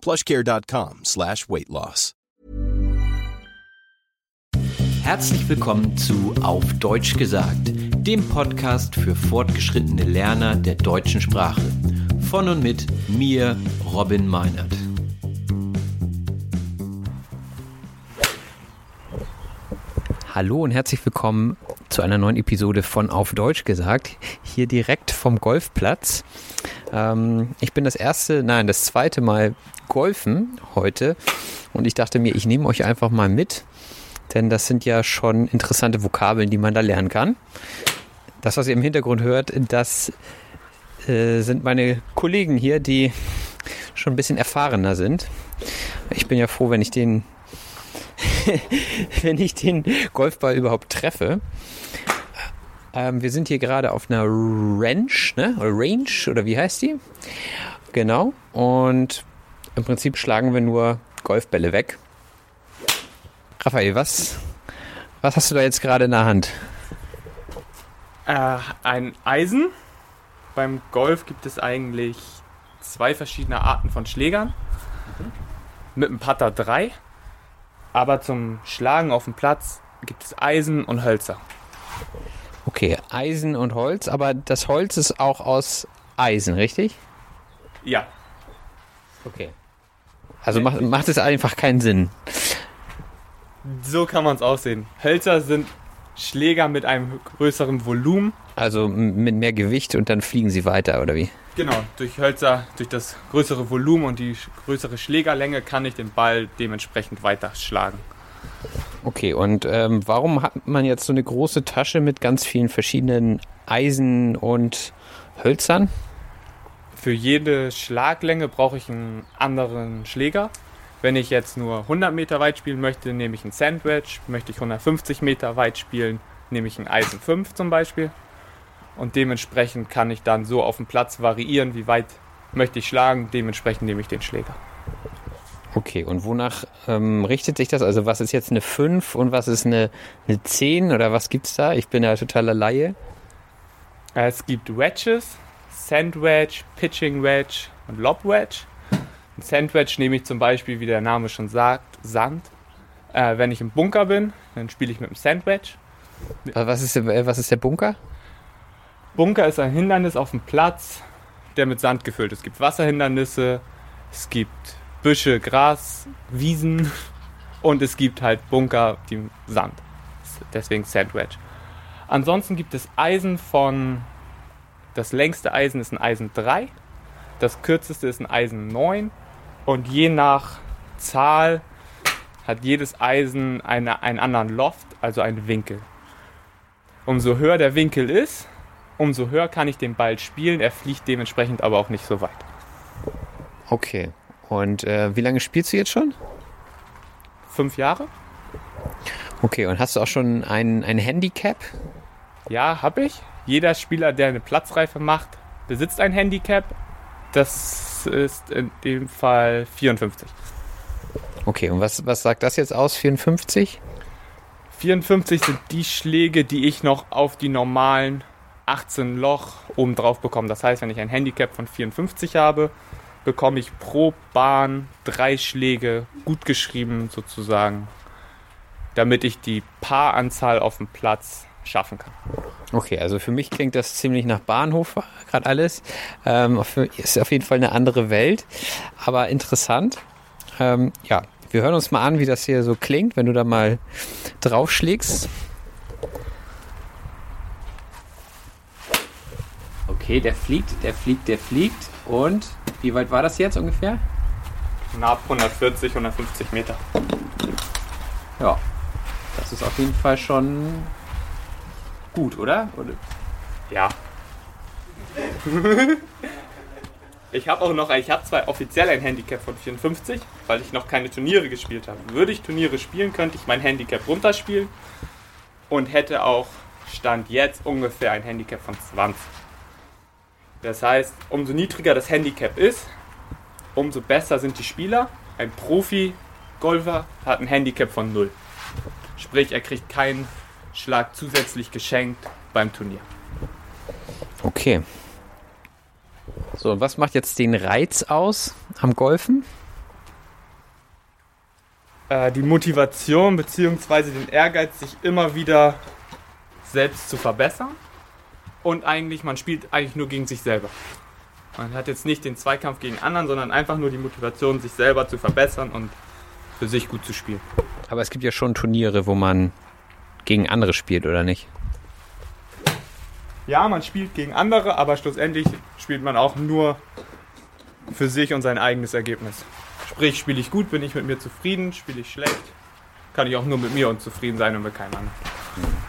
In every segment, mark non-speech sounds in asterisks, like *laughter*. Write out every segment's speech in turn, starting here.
plushcare.com slash weight loss. Herzlich willkommen zu Auf Deutsch gesagt, dem Podcast für fortgeschrittene Lerner der deutschen Sprache. Von und mit mir, Robin Meinert. Hallo und herzlich willkommen zu einer neuen Episode von Auf Deutsch gesagt. Hier direkt vom Golfplatz. Ähm, ich bin das erste, nein, das zweite Mal golfen heute und ich dachte mir, ich nehme euch einfach mal mit, denn das sind ja schon interessante Vokabeln, die man da lernen kann. Das, was ihr im Hintergrund hört, das äh, sind meine Kollegen hier, die schon ein bisschen erfahrener sind. Ich bin ja froh, wenn ich den *laughs* wenn ich den Golfball überhaupt treffe. Ähm, wir sind hier gerade auf einer Ranch, ne? Oder Range, oder wie heißt die? Genau. Und im Prinzip schlagen wir nur Golfbälle weg. Raphael, was, was hast du da jetzt gerade in der Hand? Äh, ein Eisen. Beim Golf gibt es eigentlich zwei verschiedene Arten von Schlägern. Mit dem Putter drei. Aber zum Schlagen auf dem Platz gibt es Eisen und Hölzer. Okay, Eisen und Holz, aber das Holz ist auch aus Eisen, richtig? Ja. Okay. Also macht, macht es einfach keinen Sinn. So kann man es aussehen. Hölzer sind Schläger mit einem größeren Volumen. Also mit mehr Gewicht und dann fliegen sie weiter, oder wie? Genau, durch Hölzer, durch das größere Volumen und die größere Schlägerlänge kann ich den Ball dementsprechend weiter schlagen. Okay, und ähm, warum hat man jetzt so eine große Tasche mit ganz vielen verschiedenen Eisen und Hölzern? Für jede Schlaglänge brauche ich einen anderen Schläger. Wenn ich jetzt nur 100 Meter weit spielen möchte, nehme ich einen Sandwich. Möchte ich 150 Meter weit spielen, nehme ich einen Eisen 5 zum Beispiel. Und dementsprechend kann ich dann so auf dem Platz variieren, wie weit möchte ich schlagen. Dementsprechend nehme ich den Schläger. Okay, und wonach ähm, richtet sich das? Also was ist jetzt eine 5 und was ist eine, eine 10 oder was gibt's da? Ich bin ja totaler Laie. Es gibt Wedges, Sandwedge, Pitching Wedge und Lob Wedge. Ein Sandwedge nehme ich zum Beispiel, wie der Name schon sagt, Sand. Äh, wenn ich im Bunker bin, dann spiele ich mit dem Sandwedge. Was ist, äh, was ist der Bunker? Bunker ist ein Hindernis auf dem Platz, der mit Sand gefüllt ist. Es gibt Wasserhindernisse, es gibt Büsche, Gras, Wiesen *laughs* und es gibt halt Bunker, die Sand. Deswegen Sandwedge. Ansonsten gibt es Eisen von. Das längste Eisen ist ein Eisen 3, das kürzeste ist ein Eisen 9 und je nach Zahl hat jedes Eisen eine, einen anderen Loft, also einen Winkel. Umso höher der Winkel ist, umso höher kann ich den Ball spielen. Er fliegt dementsprechend aber auch nicht so weit. Okay. Und äh, wie lange spielst du jetzt schon? Fünf Jahre? Okay, und hast du auch schon ein, ein Handicap? Ja, habe ich. Jeder Spieler, der eine Platzreife macht, besitzt ein Handicap. Das ist in dem Fall 54. Okay, und was, was sagt das jetzt aus? 54? 54 sind die Schläge, die ich noch auf die normalen 18 Loch oben drauf bekomme. Das heißt, wenn ich ein Handicap von 54 habe, bekomme ich pro Bahn drei Schläge gut geschrieben sozusagen, damit ich die Paaranzahl auf dem Platz schaffen kann. Okay, also für mich klingt das ziemlich nach Bahnhof gerade alles. Ähm, ist auf jeden Fall eine andere Welt, aber interessant. Ähm, ja, Wir hören uns mal an, wie das hier so klingt, wenn du da mal draufschlägst. Okay, der fliegt, der fliegt, der fliegt. Und wie weit war das jetzt ungefähr? Knapp 140, 150 Meter. Ja, das ist auf jeden Fall schon gut, oder? oder? Ja. *laughs* ich habe auch noch, ich habe zwar offiziell ein Handicap von 54, weil ich noch keine Turniere gespielt habe. Würde ich Turniere spielen, könnte ich mein Handicap runterspielen und hätte auch Stand jetzt ungefähr ein Handicap von 20. Das heißt, umso niedriger das Handicap ist, umso besser sind die Spieler. Ein Profi-Golfer hat ein Handicap von 0. Sprich, er kriegt keinen Schlag zusätzlich geschenkt beim Turnier. Okay. So, und was macht jetzt den Reiz aus am Golfen? Äh, die Motivation bzw. den Ehrgeiz, sich immer wieder selbst zu verbessern. Und eigentlich, man spielt eigentlich nur gegen sich selber. Man hat jetzt nicht den Zweikampf gegen anderen, sondern einfach nur die Motivation, sich selber zu verbessern und für sich gut zu spielen. Aber es gibt ja schon Turniere, wo man gegen andere spielt, oder nicht? Ja, man spielt gegen andere, aber schlussendlich spielt man auch nur für sich und sein eigenes Ergebnis. Sprich, spiele ich gut, bin ich mit mir zufrieden, spiele ich schlecht, kann ich auch nur mit mir unzufrieden sein und mit keinem anderen.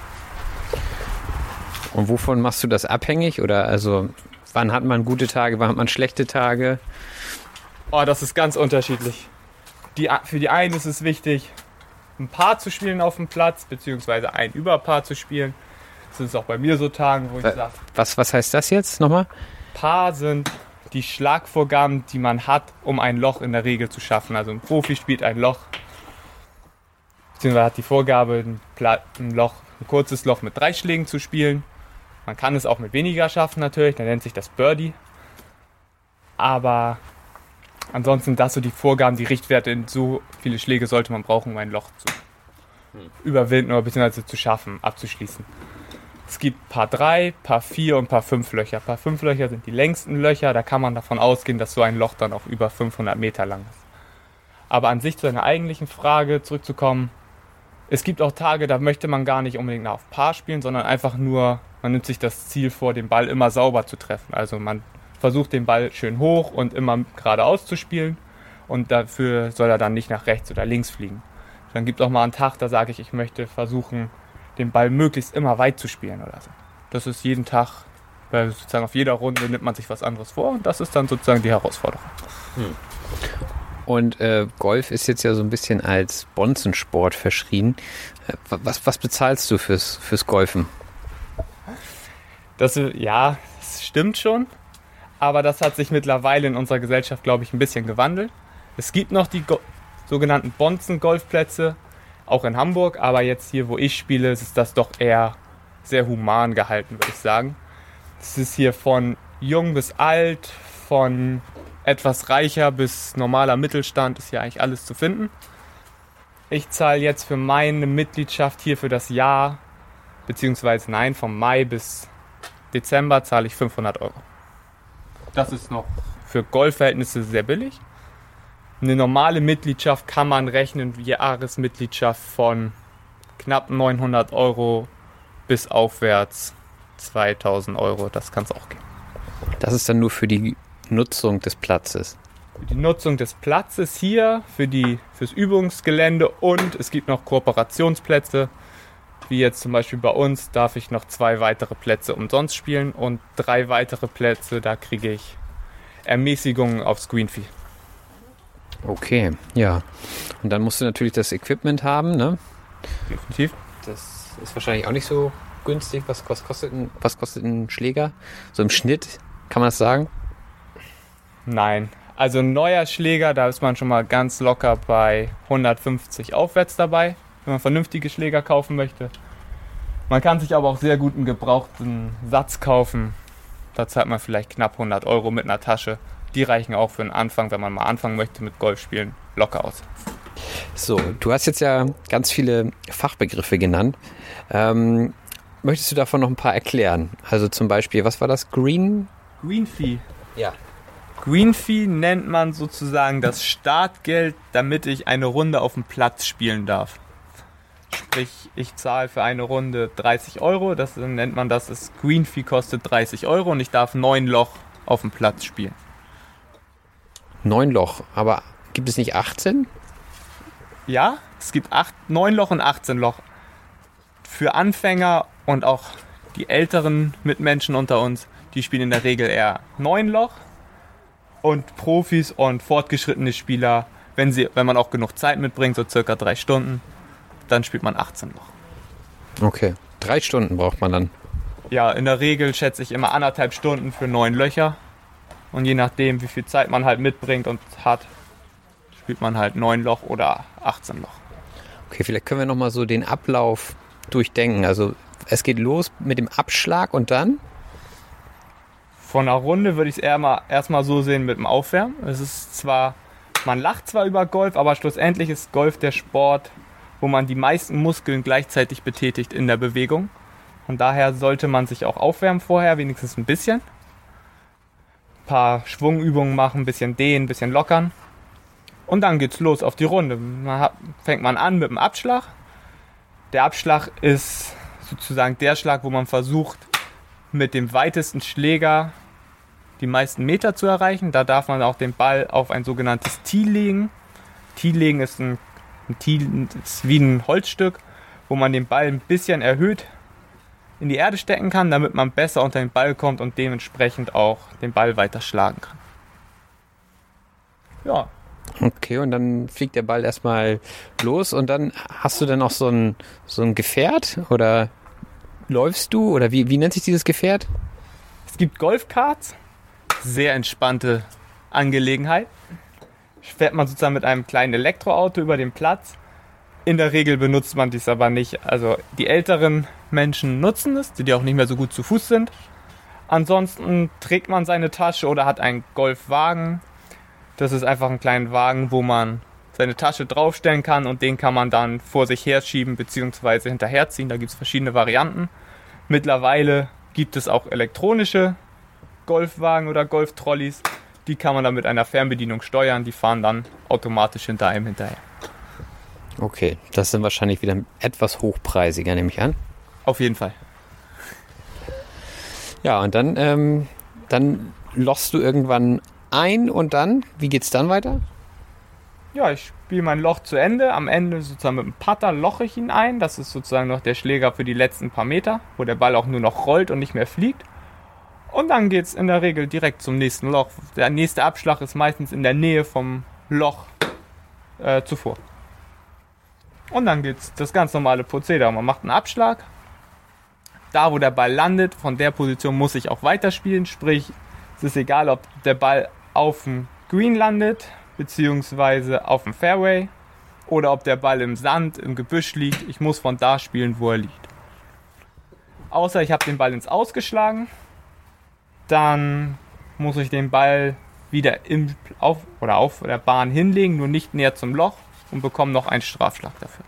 Und wovon machst du das abhängig? Oder also, wann hat man gute Tage, wann hat man schlechte Tage? Oh, das ist ganz unterschiedlich. Die, für die einen ist es wichtig, ein Paar zu spielen auf dem Platz, beziehungsweise ein Überpaar zu spielen. Das ist auch bei mir so Tagen, wo ich sage. Was, was heißt das jetzt nochmal? Paar sind die Schlagvorgaben, die man hat, um ein Loch in der Regel zu schaffen. Also ein Profi spielt ein Loch, beziehungsweise hat die Vorgabe, ein, Loch, ein kurzes Loch mit drei Schlägen zu spielen. Man kann es auch mit weniger schaffen natürlich, dann nennt sich das Birdie. Aber ansonsten das so die Vorgaben, die Richtwerte, so viele Schläge sollte man brauchen, um ein Loch zu überwinden oder beziehungsweise zu schaffen, abzuschließen. Es gibt Paar 3, Paar 4 und Paar 5 Löcher. Paar 5 Löcher sind die längsten Löcher, da kann man davon ausgehen, dass so ein Loch dann auch über 500 Meter lang ist. Aber an sich zu einer eigentlichen Frage zurückzukommen, es gibt auch Tage, da möchte man gar nicht unbedingt auf Paar spielen, sondern einfach nur, man nimmt sich das Ziel vor, den Ball immer sauber zu treffen. Also man versucht den Ball schön hoch und immer geradeaus zu spielen und dafür soll er dann nicht nach rechts oder links fliegen. Dann gibt es auch mal einen Tag, da sage ich, ich möchte versuchen, den Ball möglichst immer weit zu spielen oder so. Das ist jeden Tag, weil sozusagen auf jeder Runde nimmt man sich was anderes vor und das ist dann sozusagen die Herausforderung. Hm. Und äh, Golf ist jetzt ja so ein bisschen als Bonzensport verschrien. Äh, was, was bezahlst du fürs, fürs Golfen? Das, ja, das stimmt schon. Aber das hat sich mittlerweile in unserer Gesellschaft, glaube ich, ein bisschen gewandelt. Es gibt noch die Go sogenannten Bonzen-Golfplätze, auch in Hamburg, aber jetzt hier, wo ich spiele, ist das doch eher sehr human gehalten, würde ich sagen. Es ist hier von jung bis alt, von etwas reicher bis normaler Mittelstand, ist hier eigentlich alles zu finden. Ich zahle jetzt für meine Mitgliedschaft hier für das Jahr, beziehungsweise nein, vom Mai bis Dezember zahle ich 500 Euro. Das ist noch für Golfverhältnisse sehr billig. Eine normale Mitgliedschaft kann man rechnen, Jahresmitgliedschaft von knapp 900 Euro bis aufwärts 2000 Euro. Das kann es auch gehen. Das ist dann nur für die Nutzung des Platzes. Für die Nutzung des Platzes hier, für die, fürs Übungsgelände und es gibt noch Kooperationsplätze. Wie jetzt zum Beispiel bei uns darf ich noch zwei weitere Plätze umsonst spielen und drei weitere Plätze, da kriege ich Ermäßigungen aufs Greenfee. Okay, ja. Und dann musst du natürlich das Equipment haben, ne? Definitiv. Das ist wahrscheinlich auch nicht so günstig. Was, was, kostet, ein, was kostet ein Schläger? So im Schnitt, kann man das sagen? Nein. Also ein neuer Schläger, da ist man schon mal ganz locker bei 150 aufwärts dabei, wenn man vernünftige Schläger kaufen möchte. Man kann sich aber auch sehr gut einen gebrauchten Satz kaufen. Da zahlt man vielleicht knapp 100 Euro mit einer Tasche die reichen auch für den Anfang, wenn man mal anfangen möchte mit Golfspielen, locker aus. So, du hast jetzt ja ganz viele Fachbegriffe genannt. Ähm, möchtest du davon noch ein paar erklären? Also zum Beispiel, was war das? Green? Green Fee. Ja. Green Fee nennt man sozusagen das Startgeld, damit ich eine Runde auf dem Platz spielen darf. Sprich, ich zahle für eine Runde 30 Euro, das nennt man das, das Green Fee kostet 30 Euro und ich darf neun Loch auf dem Platz spielen. Neun Loch, aber gibt es nicht 18? Ja, es gibt acht, neun Loch und 18 Loch. Für Anfänger und auch die älteren Mitmenschen unter uns, die spielen in der Regel eher neun Loch. Und Profis und fortgeschrittene Spieler, wenn, sie, wenn man auch genug Zeit mitbringt, so circa drei Stunden, dann spielt man 18 Loch. Okay, drei Stunden braucht man dann. Ja, in der Regel schätze ich immer anderthalb Stunden für neun Löcher. Und je nachdem, wie viel Zeit man halt mitbringt und hat, spielt man halt neun Loch oder 18 Loch. Okay, vielleicht können wir nochmal so den Ablauf durchdenken. Also es geht los mit dem Abschlag und dann? Von einer Runde würde ich es erstmal so sehen mit dem Aufwärmen. Es ist zwar, man lacht zwar über Golf, aber schlussendlich ist Golf der Sport, wo man die meisten Muskeln gleichzeitig betätigt in der Bewegung. Und daher sollte man sich auch aufwärmen vorher, wenigstens ein bisschen. Ein paar Schwungübungen machen, ein bisschen dehnen, ein bisschen lockern. Und dann geht's los auf die Runde. Man hat, fängt man an mit dem Abschlag. Der Abschlag ist sozusagen der Schlag, wo man versucht, mit dem weitesten Schläger die meisten Meter zu erreichen. Da darf man auch den Ball auf ein sogenanntes Tee legen. Tee legen ist, ein, ein Tee ist wie ein Holzstück, wo man den Ball ein bisschen erhöht in die Erde stecken kann, damit man besser unter den Ball kommt und dementsprechend auch den Ball weiter schlagen kann. Ja. Okay, und dann fliegt der Ball erstmal los und dann hast du dann auch so ein, so ein Gefährt oder läufst du oder wie, wie nennt sich dieses Gefährt? Es gibt Golfkarts, sehr entspannte Angelegenheit. Fährt man sozusagen mit einem kleinen Elektroauto über den Platz. In der Regel benutzt man dies aber nicht. Also die älteren Menschen nutzen es, die auch nicht mehr so gut zu Fuß sind. Ansonsten trägt man seine Tasche oder hat einen Golfwagen. Das ist einfach ein kleiner Wagen, wo man seine Tasche draufstellen kann und den kann man dann vor sich herschieben bzw. hinterherziehen. Da gibt es verschiedene Varianten. Mittlerweile gibt es auch elektronische Golfwagen oder Golftrolleys. Die kann man dann mit einer Fernbedienung steuern. Die fahren dann automatisch hinter einem hinterher. Okay, das sind wahrscheinlich wieder etwas hochpreisiger, nehme ich an. Auf jeden Fall. Ja, und dann, ähm, dann lochst du irgendwann ein und dann, wie geht's dann weiter? Ja, ich spiele mein Loch zu Ende. Am Ende sozusagen mit dem Putter loche ich ihn ein. Das ist sozusagen noch der Schläger für die letzten paar Meter, wo der Ball auch nur noch rollt und nicht mehr fliegt. Und dann geht es in der Regel direkt zum nächsten Loch. Der nächste Abschlag ist meistens in der Nähe vom Loch äh, zuvor. Und dann geht es das ganz normale Prozedere. Man macht einen Abschlag. Da, wo der Ball landet, von der Position muss ich auch weiterspielen. Sprich, es ist egal, ob der Ball auf dem Green landet, beziehungsweise auf dem Fairway, oder ob der Ball im Sand, im Gebüsch liegt. Ich muss von da spielen, wo er liegt. Außer ich habe den Ball ins Ausgeschlagen, dann muss ich den Ball wieder im, auf, oder auf der Bahn hinlegen, nur nicht näher zum Loch und bekomme noch einen Strafschlag dafür.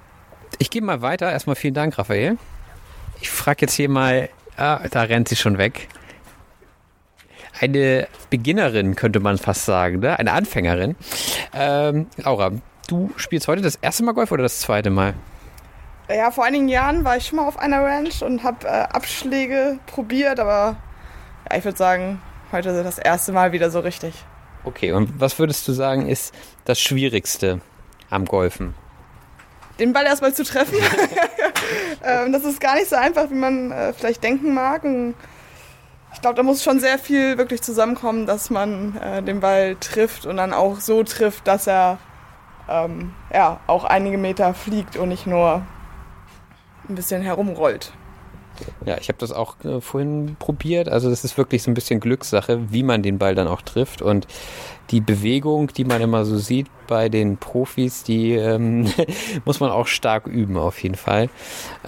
Ich gehe mal weiter. Erstmal vielen Dank, Raphael. Ich frage jetzt hier mal, ah, da rennt sie schon weg. Eine Beginnerin könnte man fast sagen, ne? eine Anfängerin. Ähm, Laura, du spielst heute das erste Mal Golf oder das zweite Mal? Ja, vor einigen Jahren war ich schon mal auf einer Ranch und habe äh, Abschläge probiert, aber ja, ich würde sagen, heute das erste Mal wieder so richtig. Okay, und was würdest du sagen, ist das Schwierigste am Golfen? Den Ball erstmal zu treffen. *laughs* ähm, das ist gar nicht so einfach, wie man äh, vielleicht denken mag. Und ich glaube, da muss schon sehr viel wirklich zusammenkommen, dass man äh, den Ball trifft und dann auch so trifft, dass er ähm, ja, auch einige Meter fliegt und nicht nur ein bisschen herumrollt. Ja, ich habe das auch äh, vorhin probiert. Also das ist wirklich so ein bisschen Glückssache, wie man den Ball dann auch trifft. Und die Bewegung, die man immer so sieht bei den Profis, die ähm, *laughs* muss man auch stark üben auf jeden Fall.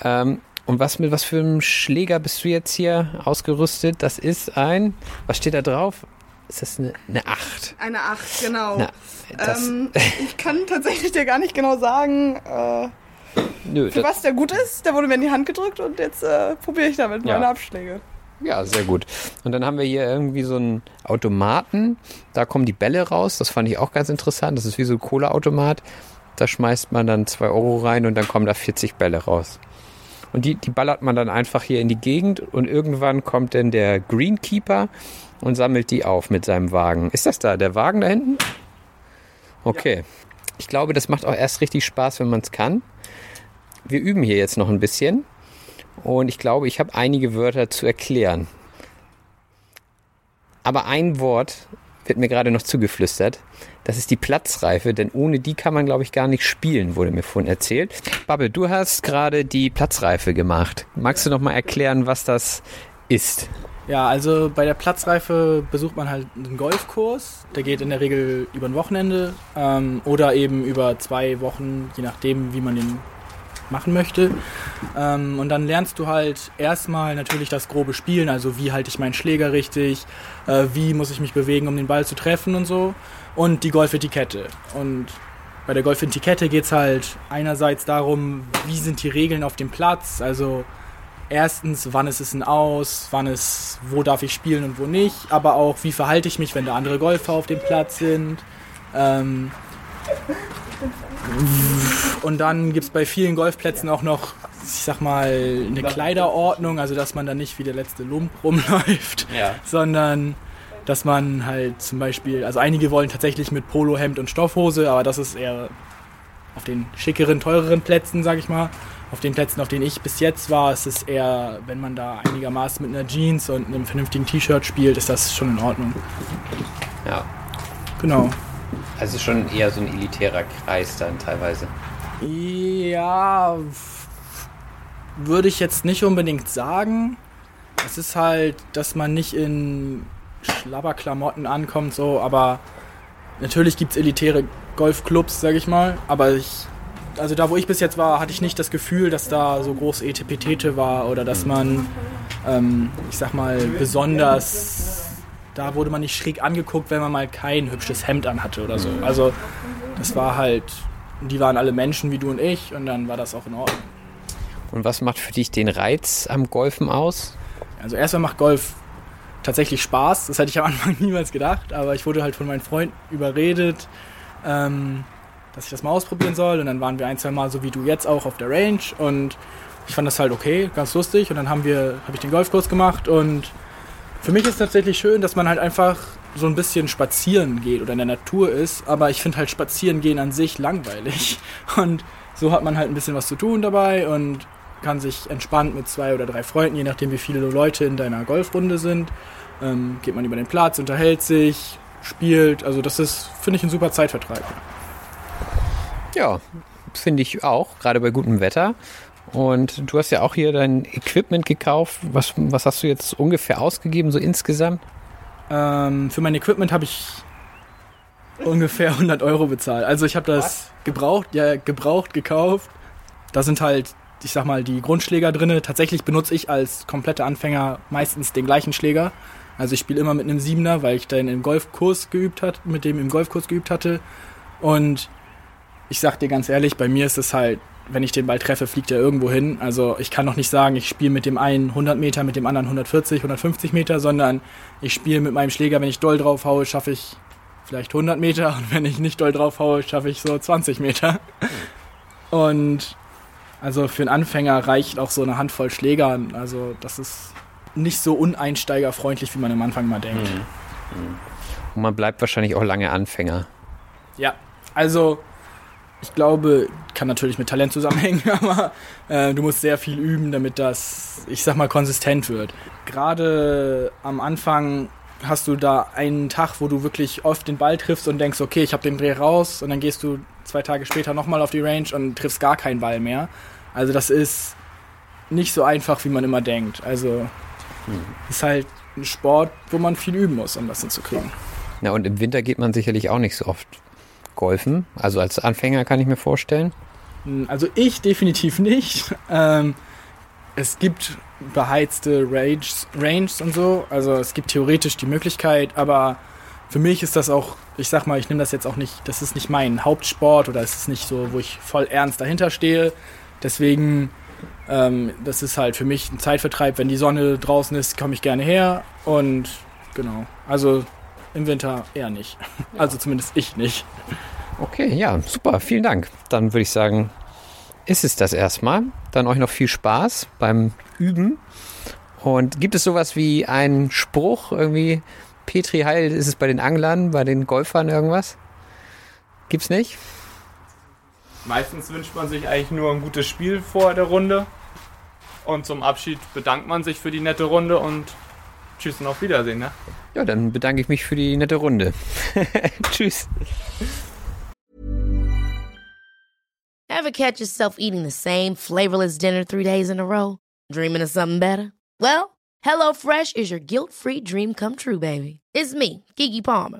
Ähm, und was mit was für einem Schläger bist du jetzt hier ausgerüstet? Das ist ein, was steht da drauf? Ist das eine, eine 8? Eine 8, genau. Na, Ähm, ich kann tatsächlich dir gar nicht genau sagen, äh, nö, für was der gut ist. Der wurde mir in die Hand gedrückt und jetzt äh, probiere ich damit Ja. meine Abschläge. Ja, sehr gut. Und dann haben wir hier irgendwie so einen Automaten. Da kommen die Bälle raus. Das fand ich auch ganz interessant. Das ist wie so ein Cola-Automat. Da schmeißt man dann 2 Euro rein und dann kommen da 40 Bälle raus. Und die, die ballert man dann einfach hier in die Gegend und irgendwann kommt dann der Greenkeeper und sammelt die auf mit seinem Wagen. Ist das da, der Wagen da hinten? Okay. Ich glaube, das macht auch erst richtig Spaß, wenn man es kann. Wir üben hier jetzt noch ein bisschen und ich glaube, ich habe einige Wörter zu erklären. Aber ein Wort wird mir gerade noch zugeflüstert. Das ist die Platzreife, denn ohne die kann man, glaube ich, gar nicht spielen, wurde mir vorhin erzählt. Babbel, du hast gerade die Platzreife gemacht. Magst du noch mal erklären, was das ist? Ja, also bei der Platzreife besucht man halt einen Golfkurs. Der geht in der Regel über ein Wochenende ähm, oder eben über zwei Wochen, je nachdem, wie man den machen möchte. Ähm, und dann lernst du halt erstmal natürlich das grobe Spielen, also wie halte ich meinen Schläger richtig, äh, wie muss ich mich bewegen, um den Ball zu treffen und so. Und die Golfetikette. Und bei der Golfetikette geht es halt einerseits darum, wie sind die Regeln auf dem Platz, also erstens, wann ist es ein Aus, wann ist, wo darf ich spielen und wo nicht, aber auch, wie verhalte ich mich, wenn da andere Golfer auf dem Platz sind. Ähm, und dann gibt es bei vielen Golfplätzen auch noch, ich sag mal, eine Kleiderordnung, also dass man da nicht wie der letzte Lump rumläuft, Ja. sondern dass man halt zum Beispiel, also einige wollen tatsächlich mit Polohemd und Stoffhose, aber das ist eher auf den schickeren, teureren Plätzen, sag ich mal. Auf den Plätzen, auf denen ich bis jetzt war, ist es eher, wenn man da einigermaßen mit einer Jeans und einem vernünftigen T-Shirt spielt, ist das schon in Ordnung. Ja. Genau. Also schon eher so ein elitärer Kreis dann teilweise. Ja, würde ich jetzt nicht unbedingt sagen. Es ist halt, dass man nicht in Schlabberklamotten ankommt, so, aber natürlich gibt es elitäre Golfclubs, sag ich mal, aber ich, also da wo ich bis jetzt war, hatte ich nicht das Gefühl, dass da so groß Etepetete war oder dass man, ähm, ich sag mal, besonders, da wurde man nicht schräg angeguckt, wenn man mal kein hübsches Hemd anhatte oder so. Also das war halt, die waren alle Menschen wie du und ich und dann war das auch in Ordnung. Und was macht für dich den Reiz am Golfen aus? Also erstmal macht Golf tatsächlich Spaß. Das hätte ich am Anfang *laughs* niemals gedacht, aber ich wurde halt von meinen Freunden überredet, ähm, dass ich das mal ausprobieren soll. Und dann waren wir ein, zwei Mal so wie du jetzt auch auf der Range und ich fand das halt okay, ganz lustig. Und dann haben wir, habe ich den Golfkurs gemacht und für mich ist tatsächlich schön, dass man halt einfach so ein bisschen spazieren geht oder in der Natur ist. Aber ich finde halt spazieren gehen an sich langweilig. *laughs* Und so hat man halt ein bisschen was zu tun dabei und kann sich entspannt mit zwei oder drei Freunden, je nachdem wie viele Leute in deiner Golfrunde sind, ähm, geht man über den Platz, unterhält sich, spielt. Also das ist, finde ich, ein super Zeitvertreib. Ja, finde ich auch, gerade bei gutem Wetter. Und du hast ja auch hier dein Equipment gekauft. Was, was hast du jetzt ungefähr ausgegeben, so insgesamt? Ähm, für mein Equipment habe ich ungefähr 100 Euro bezahlt. Also ich habe das gebraucht, ja, gebraucht, gekauft. Da sind halt, ich sag mal, die Grundschläger drinne. Tatsächlich benutze ich als kompletter Anfänger meistens den gleichen Schläger. Also ich spiele immer mit einem Siebener, weil ich den im Golfkurs geübt hat, mit dem im Golfkurs geübt hatte. Und ich sag dir ganz ehrlich, bei mir ist es halt, wenn ich den Ball treffe, fliegt er irgendwo hin. Also ich kann noch nicht sagen, ich spiele mit dem einen 100 Meter, mit dem anderen 140, 150 Meter, sondern ich spiele mit meinem Schläger, wenn ich doll drauf haue, schaffe ich vielleicht 100 Meter *laughs* und wenn ich nicht doll drauf haue, schaffe ich so 20 Meter. Und also für einen Anfänger reicht auch so eine Handvoll Schläger. Also das ist nicht so uneinsteigerfreundlich, wie man am Anfang mal denkt. Und man bleibt wahrscheinlich auch lange Anfänger. Ja, also ich glaube, kann natürlich mit Talent zusammenhängen, *laughs* aber äh, du musst sehr viel üben, damit das, ich sag mal, konsistent wird. Gerade am Anfang hast du da einen Tag, wo du wirklich oft den Ball triffst und denkst, okay, ich habe den Dreh raus und dann gehst du zwei Tage später nochmal auf die Range und triffst gar keinen Ball mehr. Also das ist nicht so einfach, wie man immer denkt. Also ist halt ein Sport, wo man viel üben muss, um das hinzukriegen. Ja, und im Winter geht man sicherlich auch nicht so oft golfen. Also als Anfänger kann ich mir vorstellen. Also ich definitiv nicht. *laughs* Ähm, es gibt beheizte Ranges, Ranges und so. Also es gibt theoretisch die Möglichkeit, aber für mich ist das auch, ich sag mal, ich nehme das jetzt auch nicht, das ist nicht mein Hauptsport oder es ist nicht so, wo ich voll ernst dahinter stehe. Deswegen Ähm, das ist halt für mich ein Zeitvertreib. Wenn die Sonne draußen ist, komme ich gerne her. Und genau, also im Winter eher nicht. *laughs* Also zumindest ich nicht. Okay, ja, super, vielen Dank. Dann würde ich sagen, ist es das erstmal. Dann euch noch viel Spaß beim Üben. Und gibt es sowas wie einen Spruch, irgendwie, Petri Heil, ist es bei den Anglern, bei den Golfern irgendwas? Gibt's nicht? Meistens wünscht man sich eigentlich nur ein gutes Spiel vor der Runde. Und zum Abschied bedankt man sich für die nette Runde und tschüss und auf Wiedersehen. Ne? Ja, dann bedanke ich mich für die nette Runde. *laughs* tschüss. Ever catch yourself eating the same flavorless dinner three days in a row? Dreaming of something better? Well, HelloFresh is your guilt-free dream come true, baby. It's me, Kiki Palmer.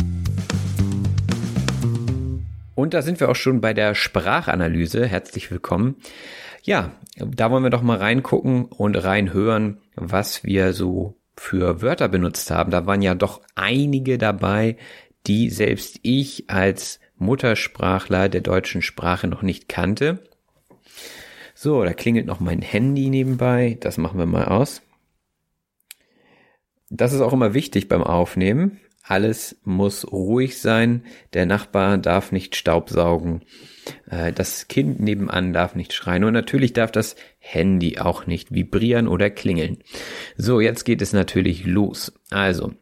Und da sind wir auch schon bei der Sprachanalyse. Herzlich willkommen. Ja, da wollen wir doch mal reingucken und reinhören, was wir so für Wörter benutzt haben. Da waren ja doch einige dabei, die selbst ich als Muttersprachler der deutschen Sprache noch nicht kannte. So, da klingelt noch mein Handy nebenbei. Das machen wir mal aus. Das ist auch immer wichtig beim Aufnehmen. Alles muss ruhig sein. Der Nachbar darf nicht staubsaugen. Äh, das Kind nebenan darf nicht schreien. Und natürlich darf das Handy auch nicht vibrieren oder klingeln. So, jetzt geht es natürlich los. Also,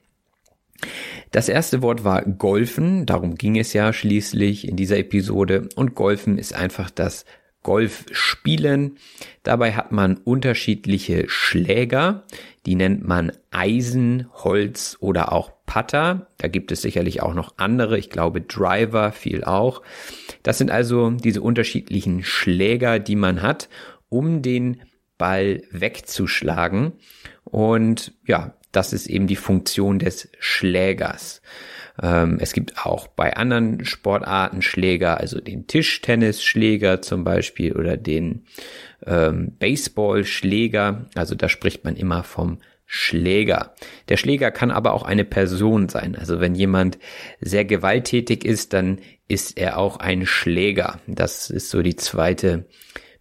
das erste Wort war Golfen, darum ging es ja schließlich in dieser Episode und Golfen ist einfach das Golf spielen. Dabei hat man unterschiedliche Schläger, die nennt man Eisen, Holz oder auch Putter. Da gibt es sicherlich auch noch andere, ich glaube Driver viel auch. Das sind also diese unterschiedlichen Schläger, die man hat, um den Ball wegzuschlagen. Und ja, das ist eben die Funktion des Schlägers. Ähm, es gibt auch bei anderen Sportarten Schläger, also den Tischtennisschläger zum Beispiel oder den ähm, Baseballschläger. Also da spricht man immer vom Schläger. Der Schläger kann aber auch eine Person sein. Also wenn jemand sehr gewalttätig ist, dann ist er auch ein Schläger. Das ist so die zweite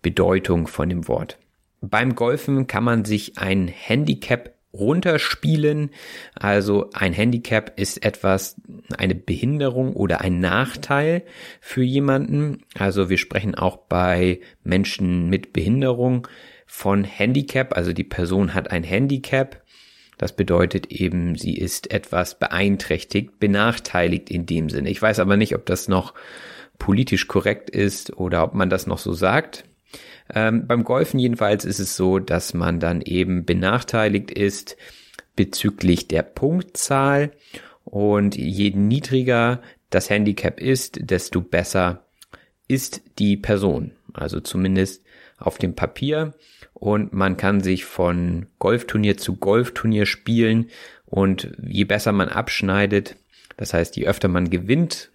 Bedeutung von dem Wort. Beim Golfen kann man sich ein Handicap runterspielen. Also ein Handicap ist etwas, eine Behinderung oder ein Nachteil für jemanden. Also wir sprechen auch bei Menschen mit Behinderung von Handicap. Also die Person hat ein Handicap. Das bedeutet eben, sie ist etwas beeinträchtigt, benachteiligt in dem Sinne. Ich weiß aber nicht, ob das noch politisch korrekt ist oder ob man das noch so sagt. Ähm, beim Golfen jedenfalls ist es so, dass man dann eben benachteiligt ist bezüglich der Punktzahl und je niedriger das Handicap ist, desto besser ist die Person. Also zumindest auf dem Papier. Und man kann sich von Golfturnier zu Golfturnier spielen. Und je besser man abschneidet, das heißt, je öfter man gewinnt,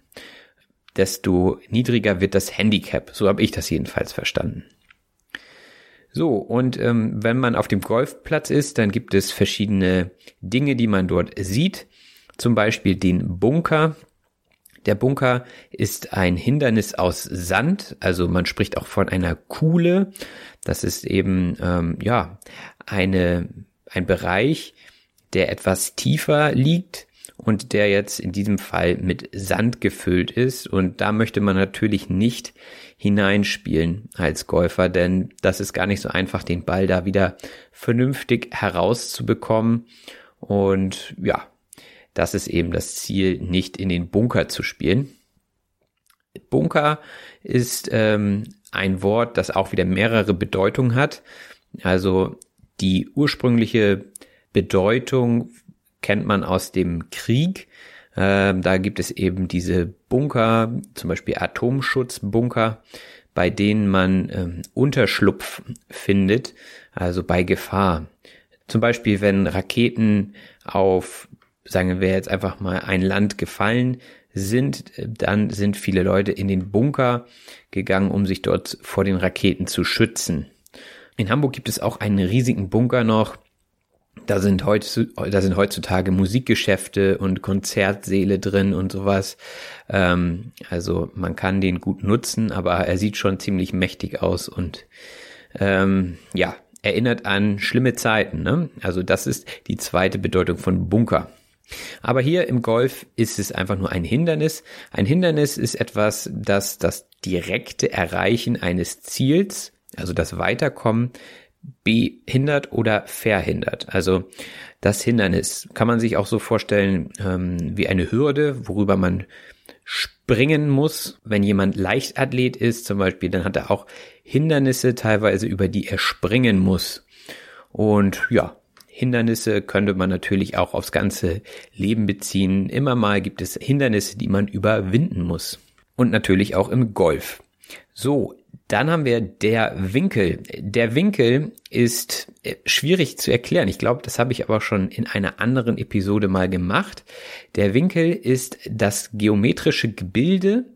desto niedriger wird das Handicap. So habe ich das jedenfalls verstanden. So, und ähm, wenn man auf dem Golfplatz ist, dann gibt es verschiedene Dinge, die man dort sieht. Zum Beispiel den Bunker. Der Bunker ist ein Hindernis aus Sand, also man spricht auch von einer Kuhle. Das ist eben ähm, ja eine ein Bereich, der etwas tiefer liegt und der jetzt in diesem Fall mit Sand gefüllt ist. Und da möchte man natürlich nicht hineinspielen als Golfer, denn das ist gar nicht so einfach, den Ball da wieder vernünftig herauszubekommen. Und ja, das ist eben das Ziel, nicht in den Bunker zu spielen. Bunker ist ähm, ein Wort, das auch wieder mehrere Bedeutungen hat. Also die ursprüngliche Bedeutung kennt man aus dem Krieg. Ähm, da gibt es eben diese Bunker, zum Beispiel Atomschutzbunker, bei denen man ähm, Unterschlupf findet, also bei Gefahr. Zum Beispiel, wenn Raketen auf, sagen wir jetzt einfach mal, ein Land gefallen sind, dann sind viele Leute in den Bunker gegangen, um sich dort vor den Raketen zu schützen. In Hamburg gibt es auch einen riesigen Bunker noch. Da sind, heutzutage Musikgeschäfte und Konzertsäle drin und sowas. Ähm, also man kann den gut nutzen, aber er sieht schon ziemlich mächtig aus und ähm, ja, erinnert an schlimme Zeiten. Ne? Also das ist die zweite Bedeutung von Bunker. Aber hier im Golf ist es einfach nur ein Hindernis. Ein Hindernis ist etwas, das das direkte Erreichen eines Ziels, also das Weiterkommen, behindert oder verhindert. Also das Hindernis kann man sich auch so vorstellen ähm, wie eine Hürde, worüber man springen muss. Wenn jemand Leichtathlet ist zum Beispiel, dann hat er auch Hindernisse teilweise, über die er springen muss. Und ja, Hindernisse könnte man natürlich auch aufs ganze Leben beziehen. Immer mal gibt es Hindernisse, die man überwinden muss. Und natürlich auch im Golf. So, dann haben wir der Winkel. Der Winkel ist äh, schwierig zu erklären. Ich glaube, das habe ich aber schon in einer anderen Episode mal gemacht. Der Winkel ist das geometrische Gebilde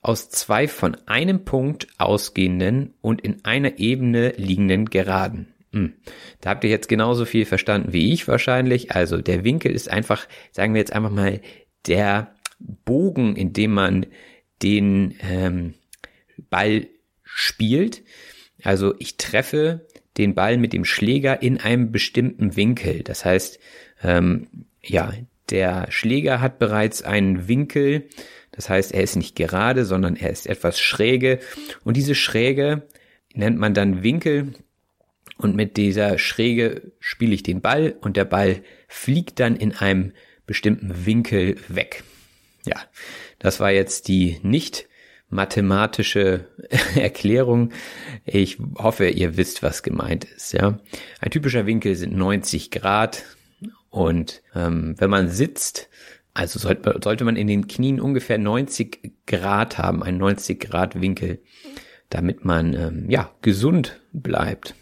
aus zwei von einem Punkt ausgehenden und in einer Ebene liegenden Geraden. Hm. Da habt ihr jetzt genauso viel verstanden wie ich wahrscheinlich. Also der Winkel ist einfach, sagen wir jetzt einfach mal, der Bogen, in dem man den ähm, Ball spielt. Also ich treffe den Ball mit dem Schläger in einem bestimmten Winkel. Das heißt, ähm, ja, der Schläger hat bereits einen Winkel. Das heißt, er ist nicht gerade, sondern er ist etwas schräge. Und diese Schräge nennt man dann Winkel. Und mit dieser Schräge spiele ich den Ball und der Ball fliegt dann in einem bestimmten Winkel weg. Ja, das war jetzt die nicht mathematische *laughs* Erklärung. Ich hoffe, ihr wisst, was gemeint ist. Ja, ein typischer Winkel sind 90 Grad und ähm, wenn man sitzt, also sollte, sollte man in den Knien ungefähr 90 Grad haben, ein 90 Grad Winkel, damit man ähm, ja gesund bleibt.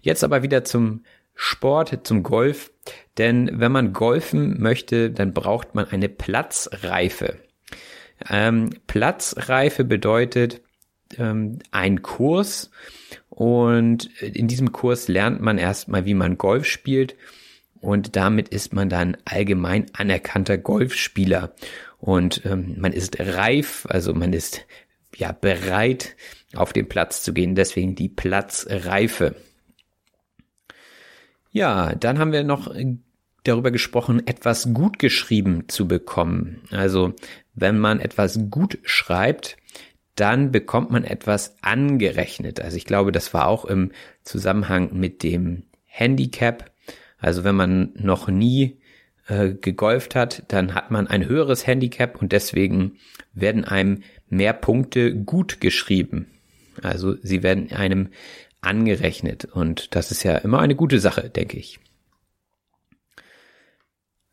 Jetzt aber wieder zum Sport, zum Golf. Denn wenn man golfen möchte, dann braucht man eine Platzreife. Ähm, Platzreife bedeutet ähm, ein Kurs und in diesem Kurs lernt man erstmal, wie man Golf spielt und damit ist man dann allgemein anerkannter Golfspieler und ähm, man ist reif, also man ist ja bereit auf den Platz zu gehen, deswegen die Platzreife. Ja, dann haben wir noch darüber gesprochen, etwas gut geschrieben zu bekommen. Also wenn man etwas gut schreibt, dann bekommt man etwas angerechnet. Also ich glaube, das war auch im Zusammenhang mit dem Handicap. Also wenn man noch nie äh, gegolft hat, dann hat man ein höheres Handicap und deswegen werden einem mehr Punkte gut geschrieben. Also sie werden einem angerechnet und das ist ja immer eine gute Sache, denke ich.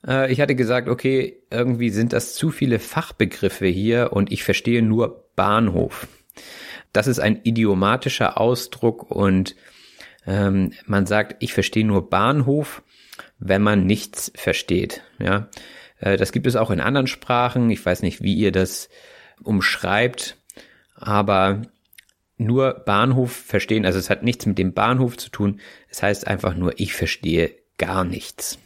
Äh, ich hatte gesagt, okay, irgendwie sind das zu viele Fachbegriffe hier und ich verstehe nur Bahnhof. Das ist ein idiomatischer Ausdruck und ähm, man sagt, ich verstehe nur Bahnhof, wenn man nichts versteht. Ja, äh, das gibt es auch in anderen Sprachen. Ich weiß nicht, wie ihr das umschreibt, aber nur Bahnhof verstehen, also es hat nichts mit dem Bahnhof zu tun. Es heißt einfach nur, ich verstehe gar nichts.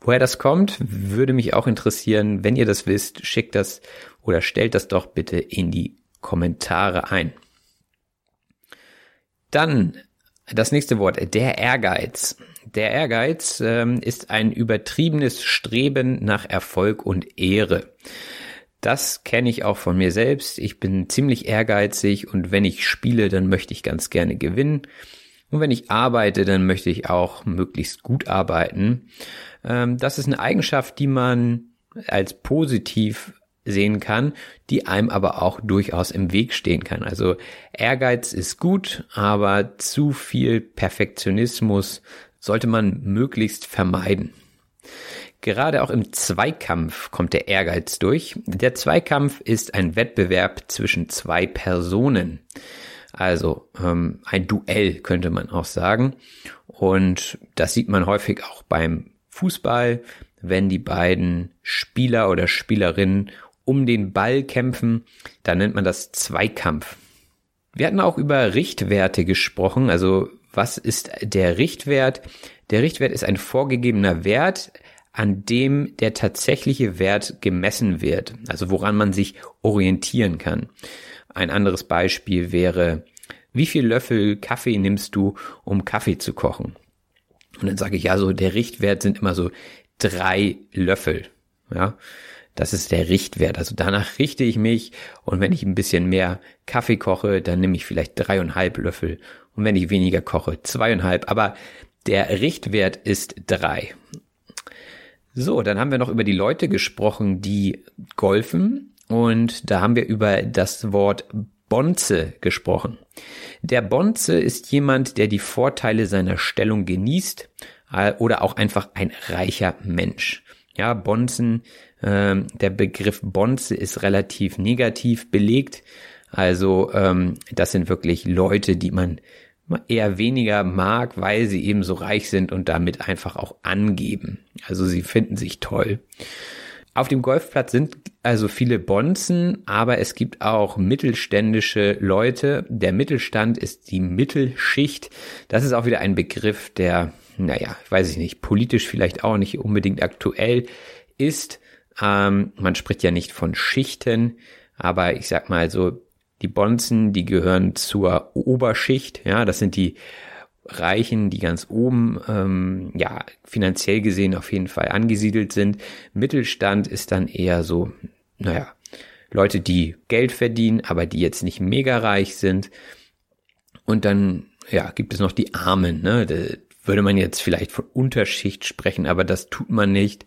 Woher das kommt, würde mich auch interessieren. Wenn ihr das wisst, schickt das oder stellt das doch bitte in die Kommentare ein. Dann das nächste Wort, der Ehrgeiz. Der Ehrgeiz ähm, ist ein übertriebenes Streben nach Erfolg und Ehre. Das kenne ich auch von mir selbst. Ich bin ziemlich ehrgeizig und wenn ich spiele, dann möchte ich ganz gerne gewinnen. Und wenn ich arbeite, dann möchte ich auch möglichst gut arbeiten. Ähm, das ist eine Eigenschaft, die man als positiv sehen kann, die einem aber auch durchaus im Weg stehen kann. Also Ehrgeiz ist gut, aber zu viel Perfektionismus sollte man möglichst vermeiden. Gerade auch im Zweikampf kommt der Ehrgeiz durch. Der Zweikampf ist ein Wettbewerb zwischen zwei Personen. Also ähm, ein Duell könnte man auch sagen. Und das sieht man häufig auch beim Fußball, wenn die beiden Spieler oder Spielerinnen um den Ball kämpfen, dann nennt man das Zweikampf. Wir hatten auch über Richtwerte gesprochen. Also was ist der Richtwert? Der Richtwert ist ein vorgegebener Wert, an dem der tatsächliche Wert gemessen wird, also woran man sich orientieren kann. Ein anderes Beispiel wäre, wie viel Löffel Kaffee nimmst du, um Kaffee zu kochen? Und dann sage ich ja so, der Richtwert sind immer so drei Löffel. Ja, das ist der Richtwert. Also danach richte ich mich und wenn ich ein bisschen mehr Kaffee koche, dann nehme ich vielleicht dreieinhalb Löffel und wenn ich weniger koche, zweieinhalb. Aber der Richtwert ist drei. So, dann haben wir noch über die Leute gesprochen, die golfen. Und da haben wir über das Wort Bonze gesprochen. Der Bonze ist jemand, der die Vorteile seiner Stellung genießt äh, oder auch einfach ein reicher Mensch. Ja, Bonzen, äh, der Begriff Bonze ist relativ negativ belegt. Also ähm, das sind wirklich Leute, die man eher weniger mag, weil sie eben so reich sind und damit einfach auch angeben. Also sie finden sich toll. Auf dem Golfplatz sind also viele Bonzen, aber es gibt auch mittelständische Leute. Der Mittelstand ist die Mittelschicht. Das ist auch wieder ein Begriff, der, naja, weiß ich nicht, politisch vielleicht auch nicht unbedingt aktuell ist. Ähm, man spricht ja nicht von Schichten, aber ich sag mal so, die Bonzen, die gehören zur Oberschicht, ja, das sind die Reichen, die ganz oben, ähm, ja, finanziell gesehen auf jeden Fall angesiedelt sind. Mittelstand ist dann eher so, naja, Leute, die Geld verdienen, aber die jetzt nicht mega reich sind. Und dann, ja, gibt es noch die Armen, ne? Da würde man jetzt vielleicht von Unterschicht sprechen, aber das tut man nicht.